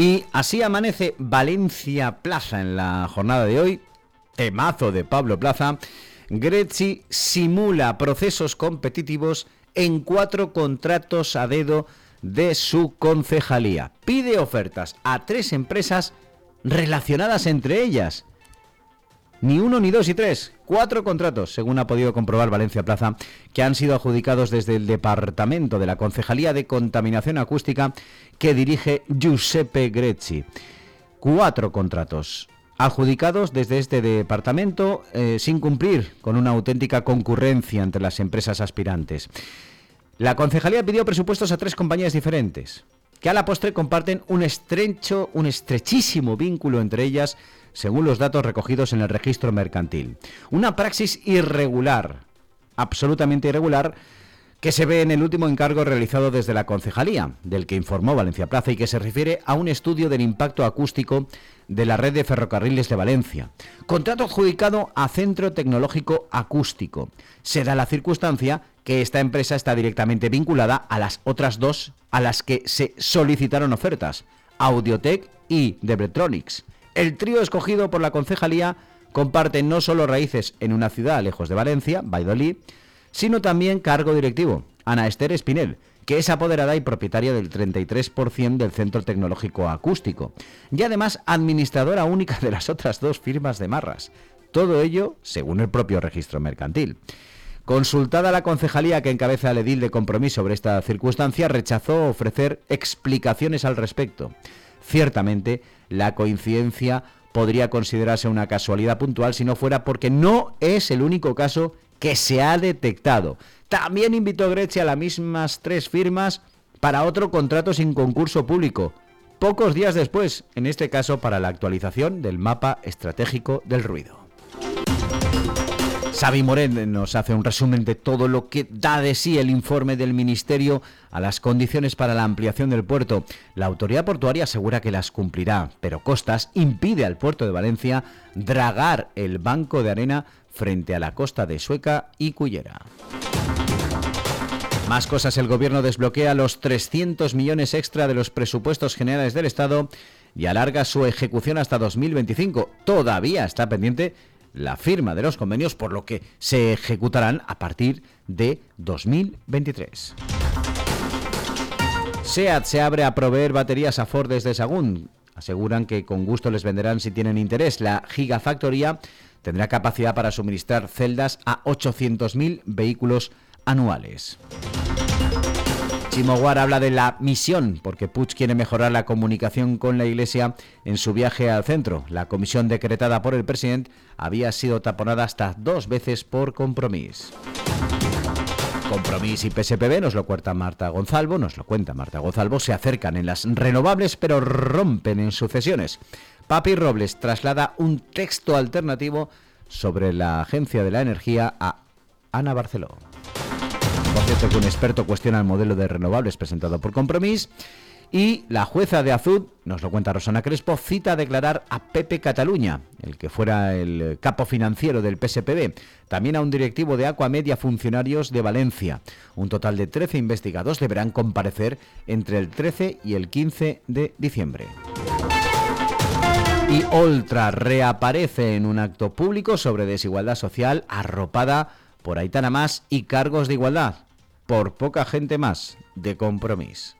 Y así amanece Valencia Plaza en la jornada de hoy. Temazo de Pablo Plaza. Grezzi simula procesos competitivos en cuatro contratos a dedo de su concejalía. Pide ofertas a tres empresas relacionadas entre ellas. Ni uno, ni dos y tres. Cuatro contratos, según ha podido comprobar Valencia Plaza, que han sido adjudicados desde el Departamento de la Concejalía de Contaminación Acústica que dirige Giuseppe Grezzi. Cuatro contratos adjudicados desde este departamento eh, sin cumplir con una auténtica concurrencia entre las empresas aspirantes. La concejalía pidió presupuestos a tres compañías diferentes, que a la postre comparten un estrecho, un estrechísimo vínculo entre ellas según los datos recogidos en el registro mercantil. Una praxis irregular, absolutamente irregular, que se ve en el último encargo realizado desde la concejalía, del que informó Valencia Plaza y que se refiere a un estudio del impacto acústico de la red de ferrocarriles de Valencia. Contrato adjudicado a Centro Tecnológico Acústico. Se da la circunstancia que esta empresa está directamente vinculada a las otras dos a las que se solicitaron ofertas, Audiotech y Debretronics. El trío escogido por la concejalía comparte no solo raíces en una ciudad lejos de Valencia, Valladolid, sino también cargo directivo, Ana Esther Espinel, que es apoderada y propietaria del 33% del Centro Tecnológico Acústico, y además administradora única de las otras dos firmas de Marras. Todo ello según el propio registro mercantil. Consultada la concejalía que encabeza el edil de compromiso sobre esta circunstancia, rechazó ofrecer explicaciones al respecto. Ciertamente, la coincidencia podría considerarse una casualidad puntual si no fuera porque no es el único caso que se ha detectado. También invitó Grecia a las mismas tres firmas para otro contrato sin concurso público, pocos días después, en este caso para la actualización del mapa estratégico del ruido. Xavi Moren nos hace un resumen de todo lo que da de sí el informe del Ministerio a las condiciones para la ampliación del puerto. La autoridad portuaria asegura que las cumplirá, pero Costas impide al puerto de Valencia dragar el banco de arena frente a la costa de Sueca y Cullera. Más cosas, el gobierno desbloquea los 300 millones extra de los presupuestos generales del Estado y alarga su ejecución hasta 2025. Todavía está pendiente la firma de los convenios, por lo que se ejecutarán a partir de 2023. SEAT se abre a proveer baterías a Ford desde Sagún. Aseguran que con gusto les venderán si tienen interés. La Gigafactoría tendrá capacidad para suministrar celdas a 800.000 vehículos anuales. Chimoguar habla de la misión, porque Puig quiere mejorar la comunicación con la Iglesia en su viaje al centro. La comisión decretada por el presidente había sido taponada hasta dos veces por compromiso. Compromís y PSPB, nos lo cuenta Marta Gonzalvo, nos lo cuenta Marta Gonzalvo, se acercan en las renovables pero rompen en sucesiones. Papi Robles traslada un texto alternativo sobre la Agencia de la Energía a Ana Barceló. Por cierto que un experto cuestiona el modelo de renovables presentado por Compromís. Y la jueza de Azud, nos lo cuenta Rosana Crespo, cita a declarar a Pepe Cataluña, el que fuera el capo financiero del PSPB, también a un directivo de Media Funcionarios de Valencia. Un total de 13 investigados deberán comparecer entre el 13 y el 15 de diciembre. Y Oltra reaparece en un acto público sobre desigualdad social arropada por Aitana Más y cargos de igualdad, por poca gente más, de compromiso.